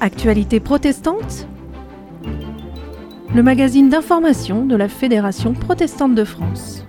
Actualité protestante Le magazine d'information de la Fédération protestante de France.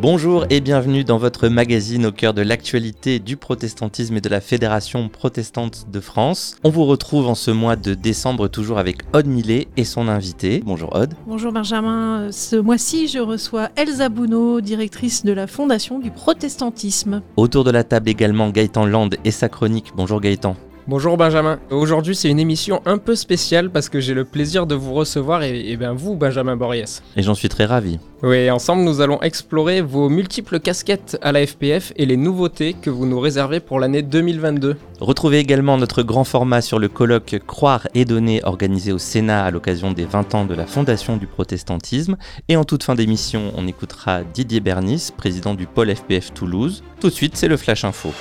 Bonjour et bienvenue dans votre magazine au cœur de l'actualité du protestantisme et de la Fédération protestante de France. On vous retrouve en ce mois de décembre toujours avec Aude Millet et son invité. Bonjour Aude. Bonjour Benjamin. Ce mois-ci, je reçois Elsa Bounot, directrice de la Fondation du protestantisme. Autour de la table également Gaëtan Land et sa chronique. Bonjour Gaëtan. Bonjour Benjamin. Aujourd'hui, c'est une émission un peu spéciale parce que j'ai le plaisir de vous recevoir et, et bien vous, Benjamin Borries. Et j'en suis très ravi. Oui, ensemble, nous allons explorer vos multiples casquettes à la FPF et les nouveautés que vous nous réservez pour l'année 2022. Retrouvez également notre grand format sur le colloque Croire et donner organisé au Sénat à l'occasion des 20 ans de la Fondation du protestantisme. Et en toute fin d'émission, on écoutera Didier Bernis, président du pôle FPF Toulouse. Tout de suite, c'est le Flash Info.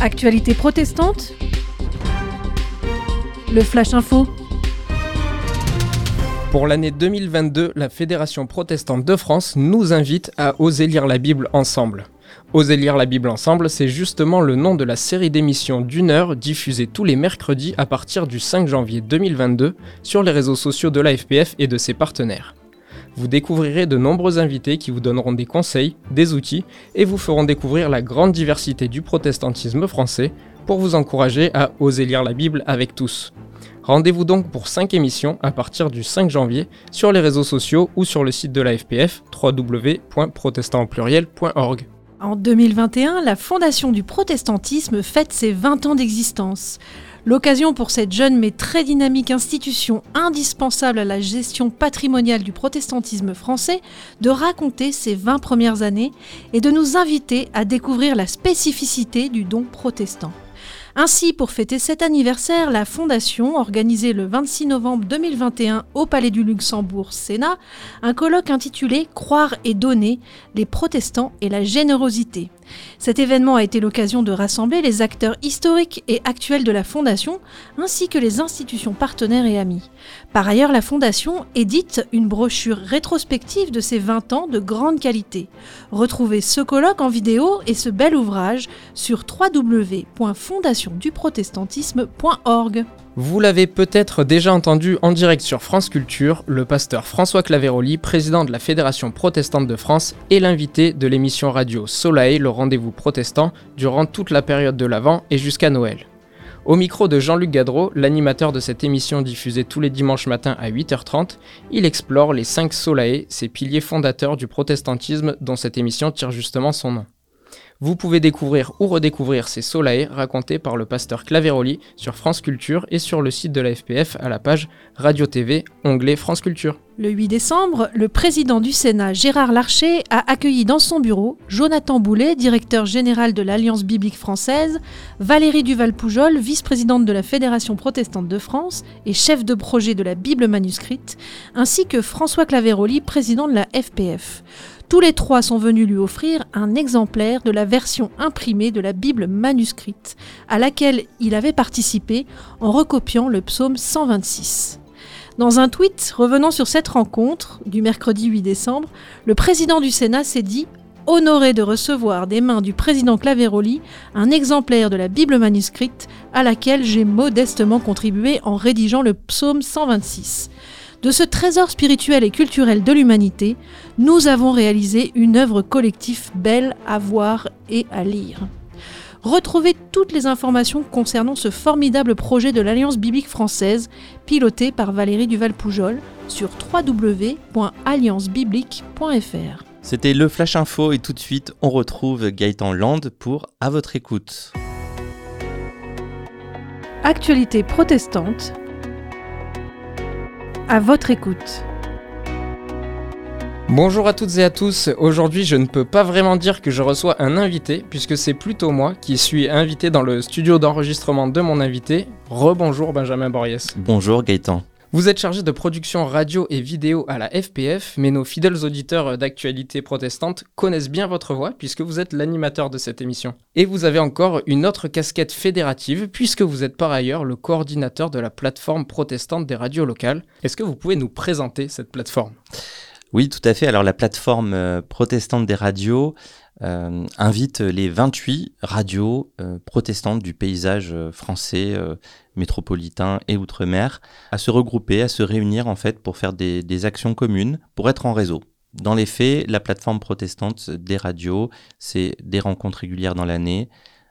Actualité protestante Le Flash Info Pour l'année 2022, la Fédération protestante de France nous invite à oser lire la Bible ensemble. Oser lire la Bible ensemble, c'est justement le nom de la série d'émissions d'une heure diffusée tous les mercredis à partir du 5 janvier 2022 sur les réseaux sociaux de la FPF et de ses partenaires. Vous découvrirez de nombreux invités qui vous donneront des conseils, des outils et vous feront découvrir la grande diversité du protestantisme français pour vous encourager à oser lire la Bible avec tous. Rendez-vous donc pour 5 émissions à partir du 5 janvier sur les réseaux sociaux ou sur le site de la FPF www.protestantpluriel.org. En 2021, la Fondation du protestantisme fête ses 20 ans d'existence. L'occasion pour cette jeune mais très dynamique institution indispensable à la gestion patrimoniale du protestantisme français de raconter ses 20 premières années et de nous inviter à découvrir la spécificité du don protestant. Ainsi, pour fêter cet anniversaire, la Fondation, organisée le 26 novembre 2021 au Palais du Luxembourg Sénat, un colloque intitulé Croire et donner, les protestants et la générosité. Cet événement a été l'occasion de rassembler les acteurs historiques et actuels de la Fondation, ainsi que les institutions partenaires et amis. Par ailleurs, la Fondation édite une brochure rétrospective de ses 20 ans de grande qualité. Retrouvez ce colloque en vidéo et ce bel ouvrage sur www.fondationduprotestantisme.org. Vous l'avez peut-être déjà entendu en direct sur France Culture, le pasteur François Claveroli, président de la Fédération protestante de France, est l'invité de l'émission radio Soleil, le rendez-vous protestant, durant toute la période de l'Avent et jusqu'à Noël. Au micro de Jean-Luc Gadreau, l'animateur de cette émission diffusée tous les dimanches matins à 8h30, il explore les cinq Solae, ces piliers fondateurs du protestantisme dont cette émission tire justement son nom. Vous pouvez découvrir ou redécouvrir ces Solae racontés par le pasteur Claveroli sur France Culture et sur le site de la FPF à la page Radio TV, onglet France Culture. Le 8 décembre, le président du Sénat, Gérard Larcher, a accueilli dans son bureau Jonathan Boulet, directeur général de l'Alliance biblique française, Valérie Duval-Poujol, vice-présidente de la Fédération protestante de France et chef de projet de la Bible manuscrite, ainsi que François Claveroli, président de la FPF. Tous les trois sont venus lui offrir un exemplaire de la version imprimée de la Bible manuscrite, à laquelle il avait participé en recopiant le psaume 126. Dans un tweet revenant sur cette rencontre du mercredi 8 décembre, le président du Sénat s'est dit honoré de recevoir des mains du président Claveroli un exemplaire de la Bible manuscrite à laquelle j'ai modestement contribué en rédigeant le psaume 126. De ce trésor spirituel et culturel de l'humanité, nous avons réalisé une œuvre collective belle à voir et à lire. Retrouvez toutes les informations concernant ce formidable projet de l'Alliance biblique française, piloté par Valérie Duval-Poujol, sur www.alliancebiblique.fr. C'était le Flash Info et tout de suite on retrouve Gaëtan Land pour À votre écoute. Actualité protestante. À votre écoute. Bonjour à toutes et à tous, aujourd'hui je ne peux pas vraiment dire que je reçois un invité puisque c'est plutôt moi qui suis invité dans le studio d'enregistrement de mon invité. Rebonjour Benjamin Borries. Bonjour Gaëtan. Vous êtes chargé de production radio et vidéo à la FPF, mais nos fidèles auditeurs d'actualité protestante connaissent bien votre voix puisque vous êtes l'animateur de cette émission. Et vous avez encore une autre casquette fédérative puisque vous êtes par ailleurs le coordinateur de la plateforme protestante des radios locales. Est-ce que vous pouvez nous présenter cette plateforme? Oui, tout à fait. Alors la plateforme euh, protestante des radios euh, invite les 28 radios euh, protestantes du paysage français métropolitain et outre-mer à se regrouper, à se réunir en fait pour faire des actions communes, pour être en réseau. Dans les faits, la plateforme protestante des radios, c'est des rencontres régulières dans l'année,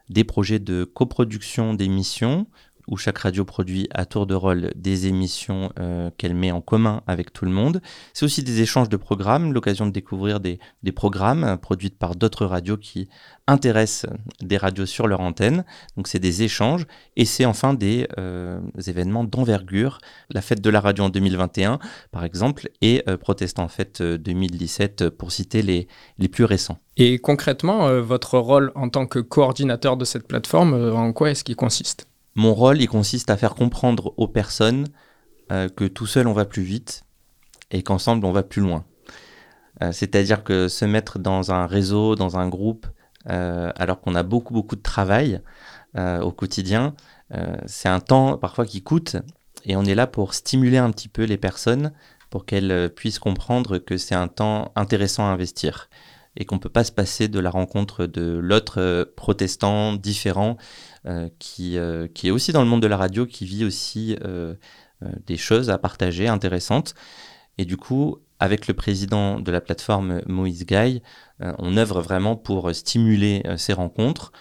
des projets de coproduction d'émissions où chaque radio produit à tour de rôle des émissions euh, qu'elle met en commun avec tout le monde. C'est aussi des échanges de programmes, l'occasion de découvrir des, programmes euh, produits par d'autres radios qui intéressent des radios sur leur antenne. Donc c'est des échanges et c'est enfin des euh, événements d'envergure. La fête de la radio en 2021, par exemple, et Protestant Fête 2017 pour citer les, les plus récents. Et concrètement, votre rôle en tant que coordinateur de cette plateforme, en quoi est-ce qu'il consiste? Mon rôle, il consiste à faire comprendre aux personnes euh, que tout seul on va plus vite et qu'ensemble on va plus loin. Euh, c'est-à-dire que se mettre dans un réseau, dans un groupe, euh, alors qu'on a beaucoup beaucoup de travail au quotidien, c'est un temps parfois qui coûte et on est là pour stimuler un petit peu les personnes pour qu'elles puissent comprendre que c'est un temps intéressant à investir et qu'on ne peut pas se passer de la rencontre de l'autre protestant différent qui, euh, qui est aussi dans le monde de la radio, qui vit aussi euh, des choses à partager intéressantes. Et du coup, avec le président de la plateforme Moïse Guy, on œuvre vraiment pour stimuler ces rencontres,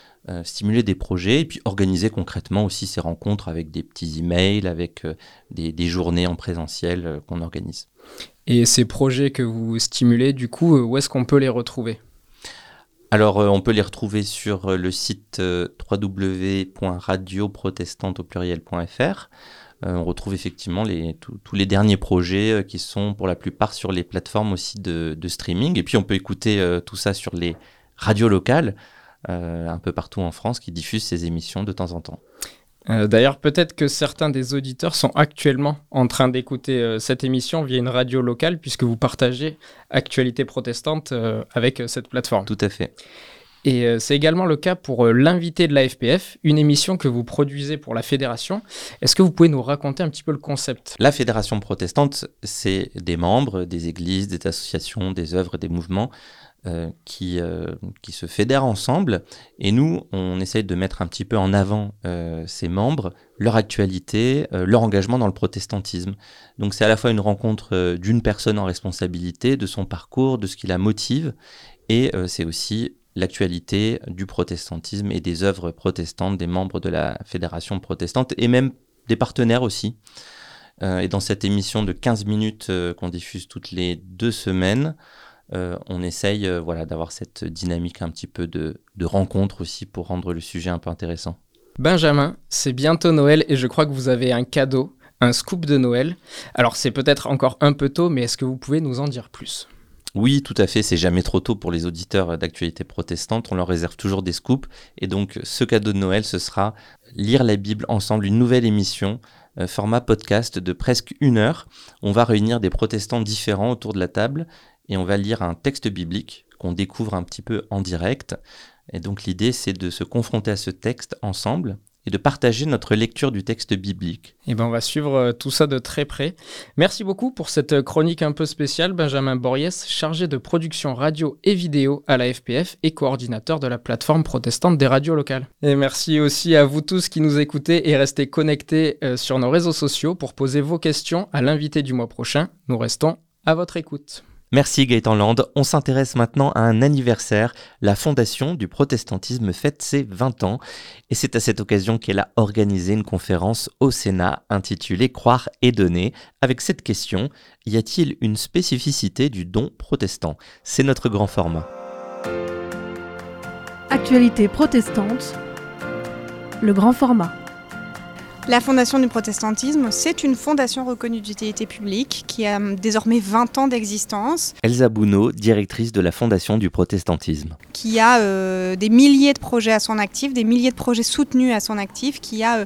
stimuler des projets et puis organiser concrètement aussi ces rencontres avec des petits emails, avec des, des, journées en présentiel qu'on organise. Et ces projets que vous stimulez, du coup, où est-ce qu'on peut les retrouver? Alors, euh, on peut les retrouver sur euh, le site euh, www.radioprotestante.fr. on retrouve effectivement tous les derniers projets qui sont pour la plupart sur les plateformes aussi de, streaming. Et puis, on peut écouter tout ça sur les radios locales, un peu partout en France, qui diffusent ces émissions de temps en temps. Euh, d'ailleurs, peut-être que certains des auditeurs sont actuellement en train d'écouter euh, cette émission via une radio locale, puisque vous partagez Actualité protestante euh, avec cette plateforme. Tout à fait. Et c'est également le cas pour l'invité de la FPF, une émission que vous produisez pour la fédération. Est-ce que vous pouvez nous raconter un petit peu le concept? La fédération protestante, c'est des membres, des églises, des associations, des œuvres, des mouvements euh, qui, euh, qui se fédèrent ensemble. Et nous, on essaye de mettre un petit peu en avant euh, ces membres, leur actualité, leur engagement dans le protestantisme. Donc c'est à la fois une rencontre d'une personne en responsabilité, de son parcours, de ce qui la motive, et c'est aussi l'actualité du protestantisme et des œuvres protestantes des membres de la fédération protestante, et même des partenaires aussi. et dans cette émission de 15 minutes qu'on diffuse toutes les deux semaines, euh, on essaye euh, voilà, d'avoir cette dynamique un petit peu de, rencontre aussi pour rendre le sujet un peu intéressant. Benjamin, c'est bientôt Noël et je crois que vous avez un cadeau, un scoop de Noël. Alors c'est peut-être encore un peu tôt, mais est-ce que vous pouvez nous en dire plus? Oui, tout à fait, c'est jamais trop tôt pour les auditeurs d'actualité protestante, on leur réserve toujours des scoops. Et donc ce cadeau de Noël, ce sera lire la Bible ensemble, une nouvelle émission, euh, format podcast de presque une heure. On va réunir des protestants différents autour de la table et on va lire un texte biblique qu'on découvre un petit peu en direct. Et donc l'idée, c'est de se confronter à ce texte ensemble et de partager notre lecture du texte biblique. Et eh ben on va suivre euh, tout ça de très près. Merci beaucoup pour cette euh, chronique un peu spéciale, Benjamin Boriès, chargé de production radio et vidéo à la FPF et coordinateur de la plateforme protestante des radios locales. Et merci aussi à vous tous qui nous écoutez et restez connectés euh, sur nos réseaux sociaux pour poser vos questions à l'invité du mois prochain. Nous restons à votre écoute. Merci Gaëtan Land. On s'intéresse maintenant à un anniversaire. La Fondation du protestantisme fête ses 20 ans et c'est à cette occasion qu'elle a organisé une conférence au Sénat intitulée Croire et donner avec cette question Y a-t-il une spécificité du don protestant? C'est notre grand format. Actualité protestante, le grand format. La Fondation du protestantisme, c'est une fondation reconnue d'utilité publique qui a désormais 20 ans d'existence. Elsa Bounot, directrice de la Fondation du protestantisme. Qui a euh, des milliers de projets à son actif, des milliers de projets soutenus à son actif, qui a euh,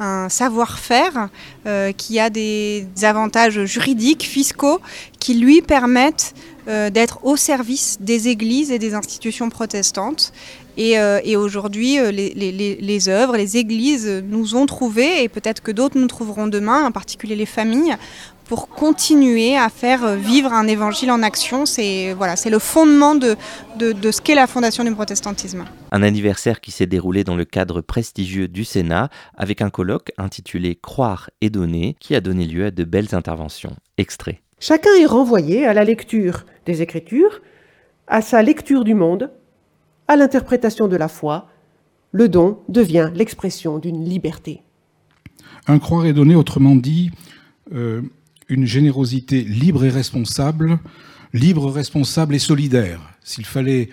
un savoir-faire, euh, qui a des avantages juridiques, fiscaux, qui lui permettent d'être au service des églises et des institutions protestantes euh, et, aujourd'hui, euh, les, les, œuvres, les églises nous ont trouvés, et peut-être que d'autres nous trouveront demain, en particulier les familles, pour continuer à faire vivre un évangile en action. C'est voilà, le fondement de, de, de ce qu'est la fondation du protestantisme. Un anniversaire qui s'est déroulé dans le cadre prestigieux du Sénat avec un colloque intitulé Croire et donner qui a donné lieu à de belles interventions. Extrait. Chacun est renvoyé à la lecture des Écritures, à sa lecture du monde, à l'interprétation de la foi. Le don devient l'expression d'une liberté. Un croire et donner, autrement dit, euh, une générosité libre et responsable, libre, responsable et solidaire. S'il fallait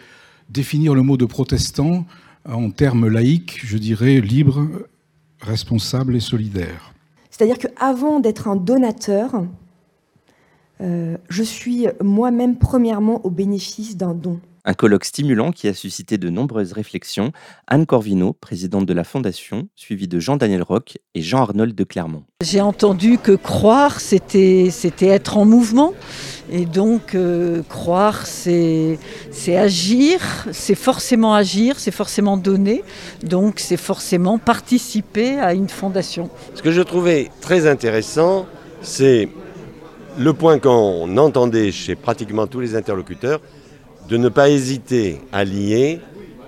définir le mot de protestant en termes laïques, je dirais libre, responsable et solidaire. C'est-à-dire qu'avant d'être un donateur, euh, je suis moi-même premièrement au bénéfice d'un don. Un colloque stimulant qui a suscité de nombreuses réflexions. Anne Corvino, présidente de la Fondation, suivie de Jean-Daniel Roch et Jean-Arnold de Clermont. J'ai entendu que croire, c'était être en mouvement. Et donc, euh, croire, c'est agir, c'est forcément agir, c'est forcément donner. Donc, c'est forcément participer à une fondation. Ce que je trouvais très intéressant, c'est le point qu'on entendait chez pratiquement tous les interlocuteurs, de ne pas hésiter à lier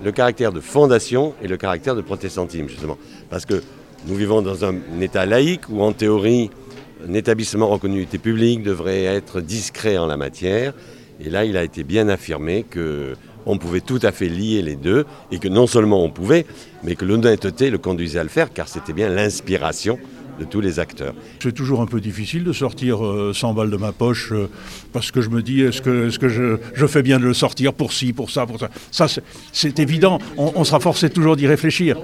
le caractère de fondation et le caractère de protestantisme, justement. Parce que nous vivons dans un État laïque où, en théorie, un établissement reconnu d'utilité publique devrait être discret en la matière. Et là, il a été bien affirmé que on pouvait tout à fait lier les deux et que non seulement on pouvait, mais que l'honnêteté le conduisait à le faire, car c'était bien l'inspiration de tous les acteurs. C'est toujours un peu difficile de sortir 100 euh, balles de ma poche euh, parce que je me dis est-ce que, je, fais bien de le sortir pour ci, pour ça, pour ça? Ça, c'est évident, on, on, sera forcé toujours d'y réfléchir.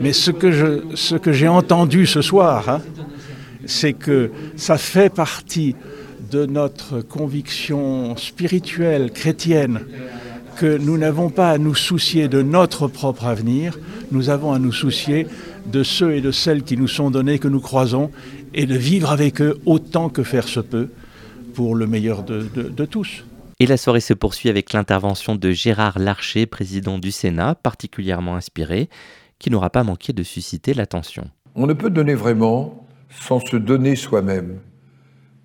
Mais ce que j'ai entendu ce soir, hein, c'est que ça fait partie de notre conviction spirituelle, chrétienne, que nous n'avons pas à nous soucier de notre propre avenir, nous avons à nous soucier de ceux et de celles qui nous sont donnés, que nous croisons, et de vivre avec eux autant que faire se peut pour le meilleur de, de, de tous. Et la soirée se poursuit avec l'intervention de Gérard Larcher, président du Sénat, particulièrement inspiré, qui n'aura pas manqué de susciter l'attention. On ne peut donner vraiment sans se donner soi-même.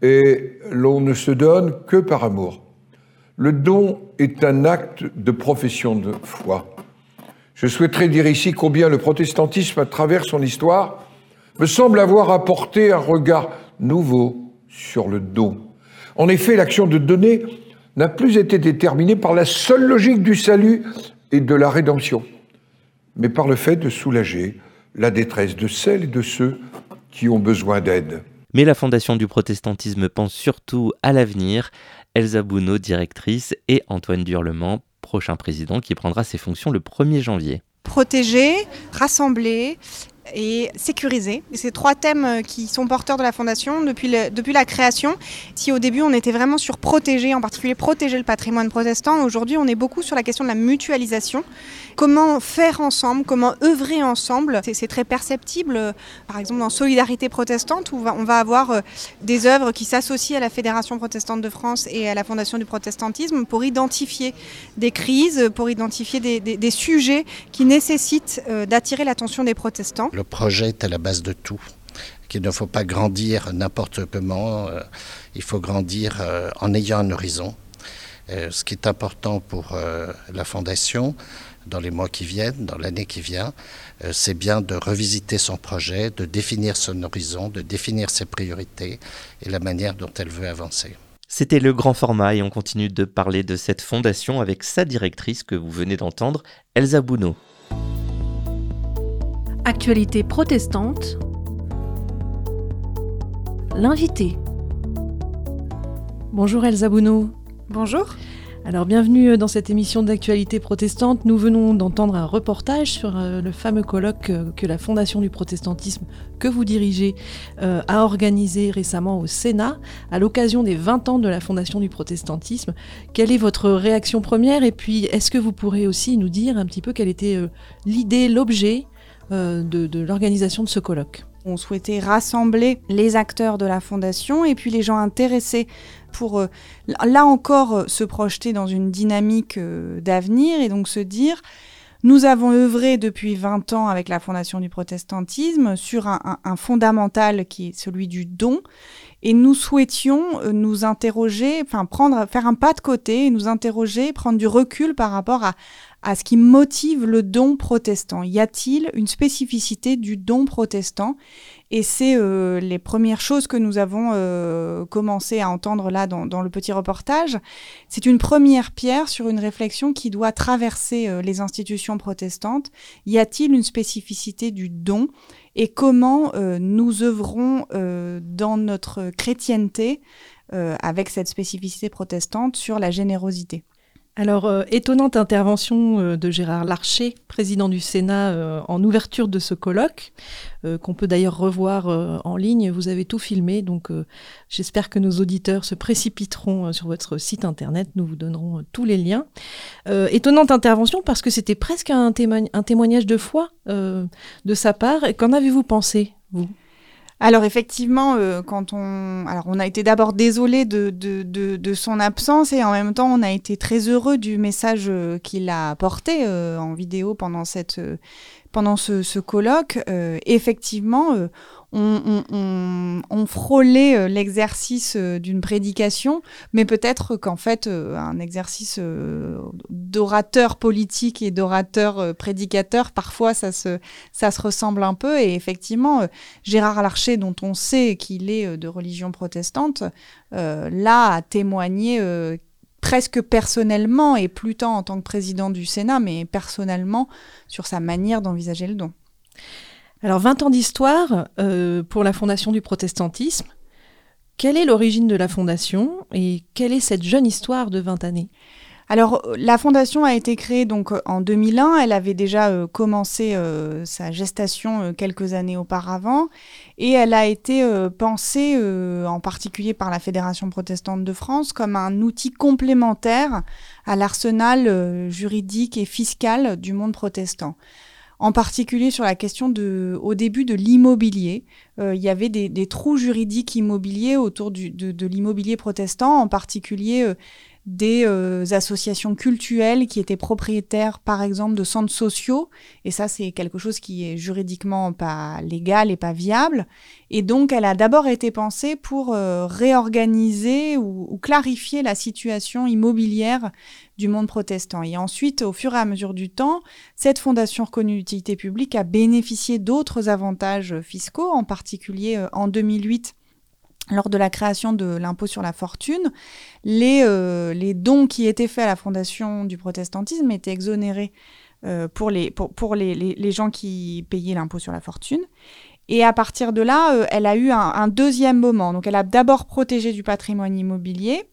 Et l'on ne se donne que par amour. Le don est un acte de profession de foi. Je souhaiterais dire ici combien le protestantisme, à travers son histoire, me semble avoir apporté un regard nouveau sur le don. En effet, l'action de donner n'a plus été déterminée par la seule logique du salut et de la rédemption, mais par le fait de soulager la détresse de celles et de ceux qui ont besoin d'aide. Mais la Fondation du protestantisme pense surtout à l'avenir. Elsa Bounot, directrice, et Antoine Durlement, prochain président qui prendra ses fonctions le 1er janvier. Protéger, rassembler et sécuriser. Ces trois thèmes euh, qui sont porteurs de la Fondation depuis, depuis la création. Si au début on était vraiment sur protéger, en particulier protéger le patrimoine protestant, aujourd'hui on est beaucoup sur la question de la mutualisation. Comment faire ensemble, comment œuvrer ensemble. C'est très perceptible, par exemple dans Solidarité protestante, où on va avoir euh, des œuvres qui s'associent à la Fédération protestante de France et à la Fondation du protestantisme pour identifier des crises, pour identifier des, sujets qui nécessitent euh, d'attirer l'attention des protestants. Le projet est à la base de tout qu'il ne faut pas grandir n'importe comment, euh, il faut grandir euh, en ayant un horizon. Euh, ce qui est important pour la Fondation dans les mois qui viennent, dans l'année qui vient, c'est bien de revisiter son projet, de définir son horizon, de définir ses priorités et la manière dont elle veut avancer. C'était le grand format et on continue de parler de cette fondation avec sa directrice que vous venez d'entendre, Elsa Bounot. Actualité protestante. L'invité. Bonjour Elsa Bounot. Bonjour. Alors bienvenue dans cette émission d'actualité protestante. Nous venons d'entendre un reportage sur euh, le fameux colloque euh, que la Fondation du protestantisme que vous dirigez euh, a organisé récemment au Sénat à l'occasion des 20 ans de la Fondation du protestantisme. Quelle est votre réaction première? Et puis est-ce que vous pourrez aussi nous dire un petit peu quelle était euh, l'idée, l'objet euh, de, de l'organisation de ce colloque on souhaitait rassembler les acteurs de la fondation et puis les gens intéressés pour, euh, là encore, euh, se projeter dans une dynamique euh, d'avenir et donc se dire, Nous avons œuvré depuis 20 ans avec la Fondation du protestantisme sur un, un fondamental qui est celui du don. Et nous souhaitions euh, nous interroger, enfin prendre, faire un pas de côté nous interroger, prendre du recul par rapport à, à ce qui motive le don protestant. Y a-t-il une spécificité du don protestant? Et c'est euh, les premières choses que nous avons euh, commencé à entendre là dans, dans le petit reportage. C'est une première pierre sur une réflexion qui doit traverser euh, les institutions protestantes. Y a-t-il une spécificité du don? Et comment nous œuvrons dans notre chrétienté avec cette spécificité protestante sur la générosité? Alors, euh, étonnante intervention euh, de Gérard Larcher, président du Sénat, euh, en ouverture de ce colloque, qu'on peut d'ailleurs revoir en ligne. Vous avez tout filmé, donc j'espère que nos auditeurs se précipiteront sur votre site internet. Nous vous donnerons tous les liens. étonnante intervention parce que c'était presque un, un, témoignage de foi de sa part. Qu'en avez-vous pensé, vous? Alors effectivement, euh, quand on, alors on a été d'abord désolé de, de, de, son absence et en même temps on a été très heureux du message euh, qu'il a apporté euh, en vidéo pendant cette, pendant ce, ce colloque. effectivement, on, frôlait euh, l'exercice euh, d'une prédication, mais peut-être qu'en fait, euh, un exercice d'orateur politique et d'orateur prédicateur, parfois ça se, ça se ressemble un peu. Et effectivement, Gérard Larcher, dont on sait qu'il est de religion protestante, là a témoigné presque personnellement, et plus tant en tant que président du Sénat, mais personnellement sur sa manière d'envisager le don. Alors 20 ans d'histoire euh, pour la fondation du protestantisme. Quelle est l'origine de la fondation et quelle est cette jeune histoire de 20 années? Alors, la fondation a été créée donc en 2001. Elle avait déjà euh, commencé euh, sa gestation quelques années auparavant, et elle a été pensée, en particulier par la Fédération protestante de France, comme un outil complémentaire à l'arsenal juridique et fiscal du monde protestant en particulier sur la question de, au début de l'immobilier. Euh, il y avait des, trous juridiques immobiliers autour du, de, de l'immobilier protestant, en particulier euh, des euh, associations cultuelles qui étaient propriétaires, par exemple, de centres sociaux. Et ça, c'est quelque chose qui est juridiquement pas légal et pas viable. Et donc, elle a d'abord été pensée pour euh, réorganiser ou, ou, clarifier la situation immobilière du monde protestant. Et ensuite, au fur et à mesure du temps, cette fondation reconnue d'utilité publique a bénéficié d'autres avantages fiscaux, en particulier euh, en 2008 lors de la création de l'impôt sur la fortune, les, euh, les, dons qui étaient faits à la fondation du protestantisme étaient exonérés euh, pour, les, gens qui payaient l'impôt sur la fortune. Et à partir de là, euh, elle a eu un, deuxième moment. Donc elle a d'abord protégé du patrimoine immobilier.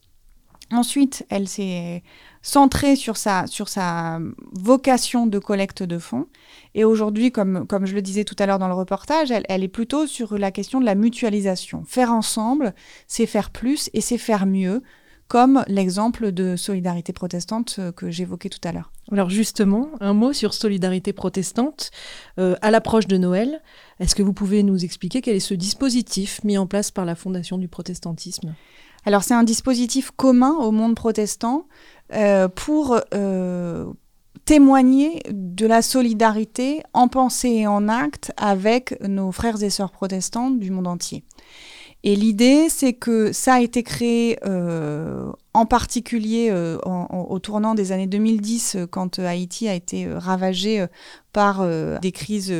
Ensuite, elle s'est centrée sur sa, sur sa vocation de collecte de fonds. Et aujourd'hui, comme, comme je le disais tout à l'heure dans le reportage, elle, elle, est plutôt sur la question de la mutualisation. Faire ensemble, c'est faire plus et c'est faire mieux, comme l'exemple de Solidarité protestante euh, que j'évoquais tout à l'heure. Alors justement, un mot sur Solidarité protestante. Euh, à l'approche de Noël, est-ce que vous pouvez nous expliquer quel est ce dispositif mis en place par la Fondation du protestantisme? Alors c'est un dispositif commun au monde protestant euh, pour euh, témoigner de la solidarité en pensée et en acte avec nos frères et sœurs protestants du monde entier. Et l'idée, c'est que ça a été créé euh, en particulier euh, au tournant des années 2010, euh, quand euh, Haïti a été euh, ravagé par des crises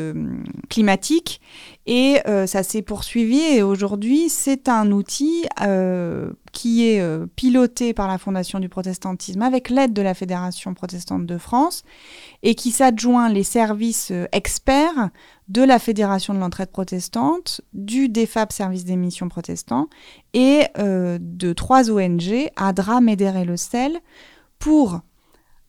climatiques. Et ça s'est poursuivi et aujourd'hui, c'est un outil qui est piloté par la Fondation du protestantisme avec l'aide de la Fédération protestante de France et qui s'adjoint les services experts de la Fédération de l'entraide protestante, du DEFAP Service des missions protestants et euh, de trois ONG, ADRA, MEDER et le CEL, pour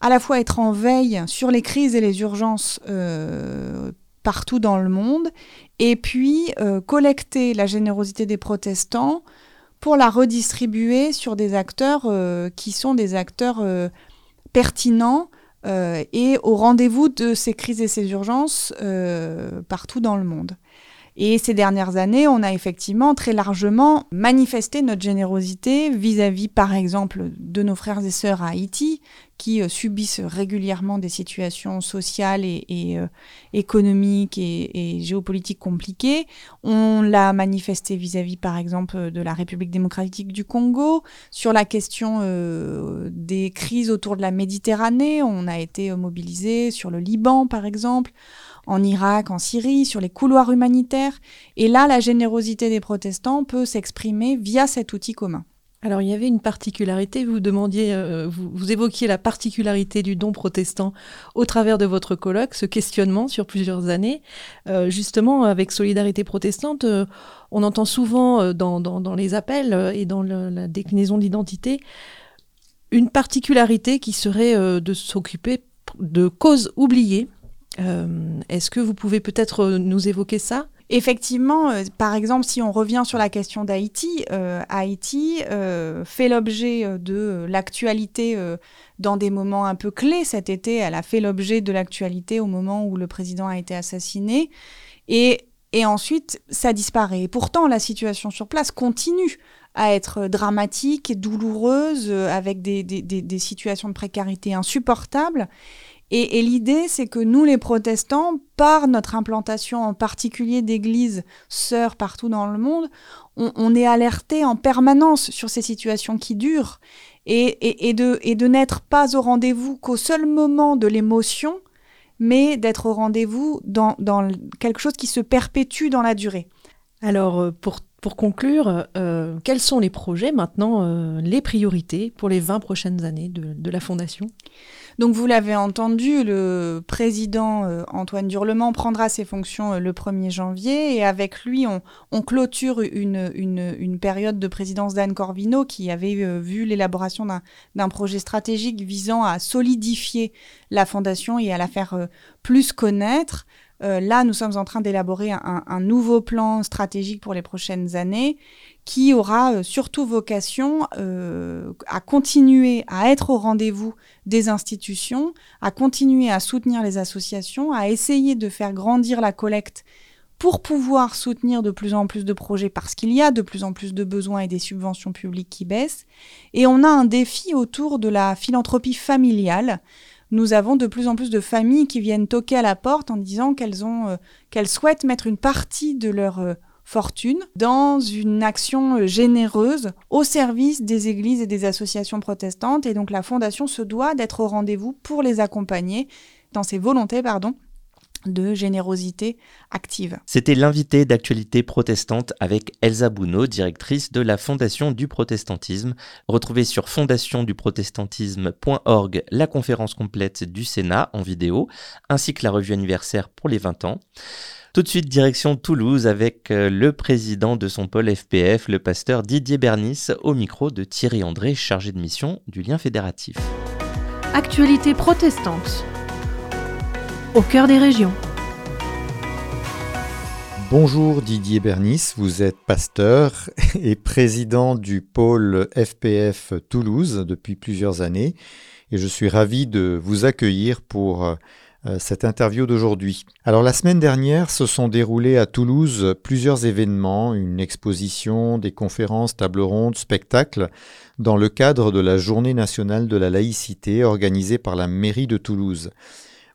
à la fois être en veille sur les crises et les urgences euh, partout dans le monde, et puis euh, collecter la générosité des protestants pour la redistribuer sur des acteurs qui sont des acteurs pertinents et au rendez-vous de ces crises et ces urgences partout dans le monde. Et ces dernières années, on a effectivement très largement manifesté notre générosité vis-à-vis, par exemple, de nos frères et sœurs à Haïti, qui euh, subissent régulièrement des situations sociales et, euh, économiques et, géopolitiques compliquées. On l'a manifesté vis-à-vis, par exemple, de la République démocratique du Congo. Sur la question euh, des crises autour de la Méditerranée, on a été mobilisé sur le Liban, par exemple en Irak, en Syrie, sur les couloirs humanitaires. Et là, la générosité des protestants peut s'exprimer via cet outil commun. Alors il y avait une particularité, vous demandiez, euh, vous, évoquiez la particularité du don protestant au travers de votre colloque, ce questionnement sur plusieurs années. Euh, justement, avec Solidarité protestante, euh, on entend souvent dans, les appels et dans la déclinaison d'identité une particularité qui serait de s'occuper de causes oubliées. Est-ce que vous pouvez peut-être nous évoquer ça? Effectivement, euh, par exemple, si on revient sur la question d'Haïti, euh, Haïti euh, fait l'objet de l'actualité dans des moments un peu clés. Cet été, elle a fait l'objet de l'actualité au moment où le président a été assassiné. Et ensuite, ça disparaît. Et pourtant, la situation sur place continue à être dramatique, douloureuse, avec des, des, situations de précarité insupportables. Et, l'idée, c'est que nous, les protestants, par notre implantation en particulier d'églises sœurs partout dans le monde, on, est alerté en permanence sur ces situations qui durent et, de, et de n'être pas au rendez-vous qu'au seul moment de l'émotion, mais d'être au rendez-vous dans, quelque chose qui se perpétue dans la durée. Alors, euh, pour, pour conclure, euh, quels sont les projets maintenant, euh, les priorités pour les 20 prochaines années de, la Fondation? Donc vous l'avez entendu, le président euh, Antoine Durlement prendra ses fonctions le 1er janvier et avec lui on, clôture une, période de présidence d'Anne Corvino qui avait vu l'élaboration d'un projet stratégique visant à solidifier la fondation et à la faire plus connaître. Là, nous sommes en train d'élaborer un, un, nouveau plan stratégique pour les prochaines années qui aura euh, surtout vocation euh, à continuer à être au rendez-vous des institutions, à continuer à soutenir les associations, à essayer de faire grandir la collecte pour pouvoir soutenir de plus en plus de projets parce qu'il y a de plus en plus de besoins et des subventions publiques qui baissent. Et on a un défi autour de la philanthropie familiale. Nous avons de plus en plus de familles qui viennent toquer à la porte en disant qu'elles ont, euh, qu'elles souhaitent mettre une partie de leur fortune dans une action euh, généreuse au service des églises et des associations protestantes. Et donc la Fondation se doit d'être au rendez-vous pour les accompagner dans ses volontés, pardon, de générosité active. C'était l'invité d'actualité protestante avec Elsa Bounot, directrice de la Fondation du Protestantisme. Retrouvez sur fondationduprotestantisme.org la conférence complète du Sénat en vidéo, ainsi que la revue anniversaire pour les 20 ans. Tout de suite, direction Toulouse avec euh, le président de son pôle FPF, le pasteur Didier Bernis, au micro de Thierry André, chargé de mission du lien fédératif. Actualité protestante. Au cœur des régions. Bonjour Didier Bernis, vous êtes pasteur et président du pôle FPF Toulouse depuis plusieurs années et je suis ravi de vous accueillir pour euh, cette interview d'aujourd'hui. Alors la semaine dernière se sont déroulés à Toulouse plusieurs événements, une exposition, des conférences, tables rondes, spectacles, dans le cadre de la Journée nationale de la laïcité organisée par la mairie de Toulouse.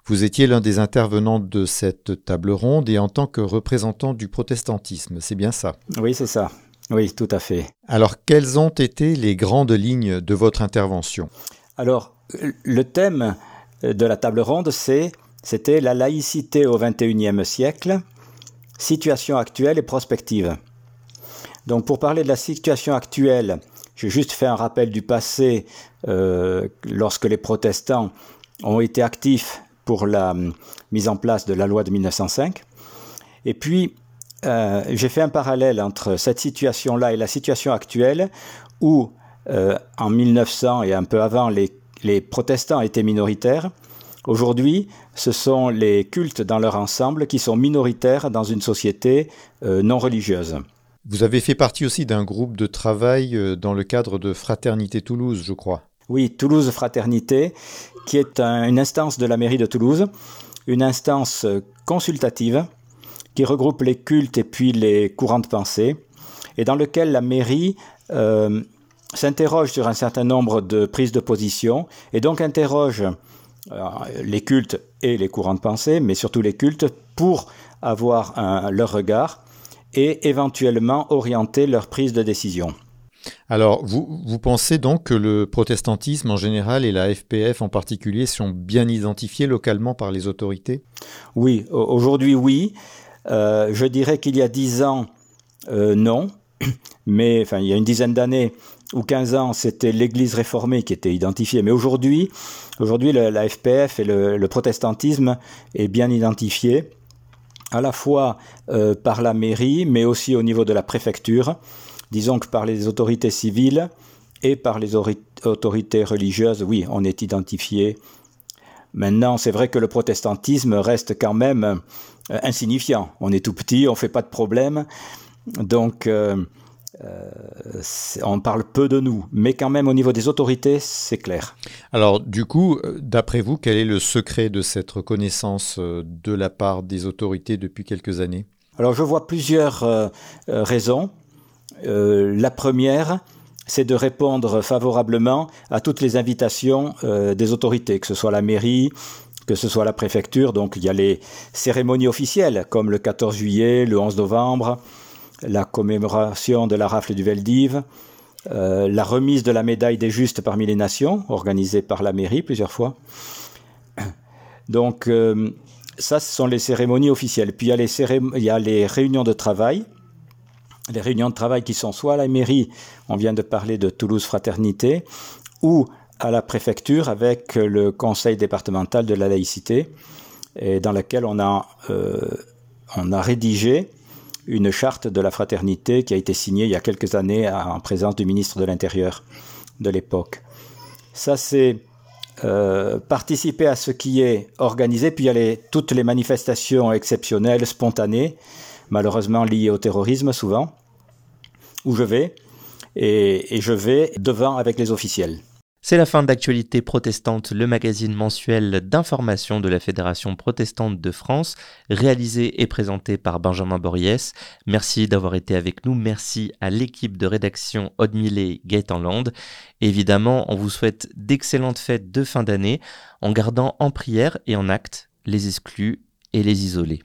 Vous étiez l'un des intervenants de cette table ronde et en tant que représentant du protestantisme, c'est bien ça? Oui, c'est ça. Oui, tout à fait. Alors, quelles ont été les grandes lignes de votre intervention? Alors, le thème de la table ronde, c'était la laïcité au XXIe siècle, situation actuelle et prospective. Donc pour parler de la situation actuelle, j'ai juste fait un rappel du passé euh, lorsque les protestants ont été actifs pour la hum, mise en place de la loi de 1905. Et puis, euh, j'ai fait un parallèle entre cette situation-là et la situation actuelle où, euh, en 1900 et un peu avant, les les protestants étaient minoritaires. Aujourd'hui, ce sont les cultes dans leur ensemble qui sont minoritaires dans une société euh, non religieuse. Vous avez fait partie aussi d'un groupe de travail dans le cadre de Fraternité Toulouse, je crois. Oui, Toulouse Fraternité, qui est une instance de la mairie de Toulouse, une instance euh, consultative qui regroupe les cultes et puis les courants de pensée, et dans lequel la mairie euh, s'interroge sur un certain nombre de prises de position, et donc interroge euh, les cultes et les courants de pensée, mais surtout les cultes, pour avoir leur regard et éventuellement orienter leur prise de décision. Alors, vous, pensez donc que le protestantisme en général et la FPF en particulier sont bien identifiés localement par les autorités? Oui, aujourd'hui oui. Euh, je dirais qu'il y a dix ans, euh, non. Mais enfin, il y a une dizaine d'années ou 15 ans, c'était l'Église réformée qui était identifiée. Mais aujourd'hui, aujourd'hui, la FPF et le, protestantisme est bien identifié, à la fois euh, par la mairie, mais aussi au niveau de la préfecture disons que par les autorités civiles et par les autorités religieuses, oui, on est identifié. Maintenant, c'est vrai que le protestantisme reste quand même euh, insignifiant. On est tout petit, on ne fait pas de problème. Donc, euh, euh, on parle peu de nous, mais quand même au niveau des autorités, c'est clair. Alors du coup, d'après vous, quel est le secret de cette reconnaissance de la part des autorités depuis quelques années? Alors je vois plusieurs raisons. Euh, la première, c'est de répondre favorablement à toutes les invitations euh, des autorités, que ce soit la mairie, que ce soit la préfecture. Donc il y a les cérémonies officielles, comme le 14 juillet, le 11 novembre, la commémoration de la rafle du Veldiv, euh, la remise de la médaille des justes parmi les nations, organisée par la mairie plusieurs fois. Donc ça, ce sont les cérémonies officielles. Puis il y a les réunions de travail les réunions de travail qui sont soit à la mairie, on vient de parler de Toulouse Fraternité, ou à la préfecture avec le conseil départemental de la laïcité, dans laquelle on a, euh, on a rédigé une charte de la fraternité qui a été signée il y a quelques années en présence du ministre de l'Intérieur de l'époque. Ça, c'est euh, participer à ce qui est organisé, puis il y a toutes les manifestations exceptionnelles, spontanées, malheureusement liées au terrorisme souvent, où je vais, et, je vais devant avec les officiels. C'est la fin d'Actualité protestante, le magazine mensuel d'information de la Fédération protestante de France, réalisé et présenté par Benjamin Boriès. Merci d'avoir été avec nous. Merci à l'équipe de rédaction Aude Millet, Gaëtan Land. Évidemment, on vous souhaite d'excellentes fêtes de fin d'année en gardant en prière et en acte les exclus et les isolés.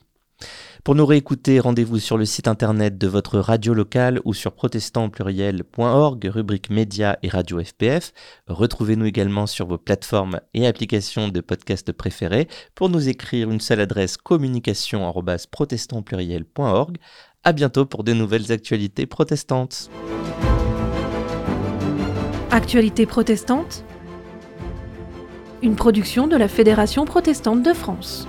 Pour nous réécouter, rendez-vous sur le site internet de votre radio locale ou sur protestantpluriel.org, rubrique médias et radio FPF. Retrouvez-nous également sur vos plateformes et applications de podcast préférées. Pour nous écrire, une seule adresse communication@protestantpluriel.org. À bientôt pour de nouvelles actualités protestantes. Actualité protestante Une production de la Fédération protestante de France.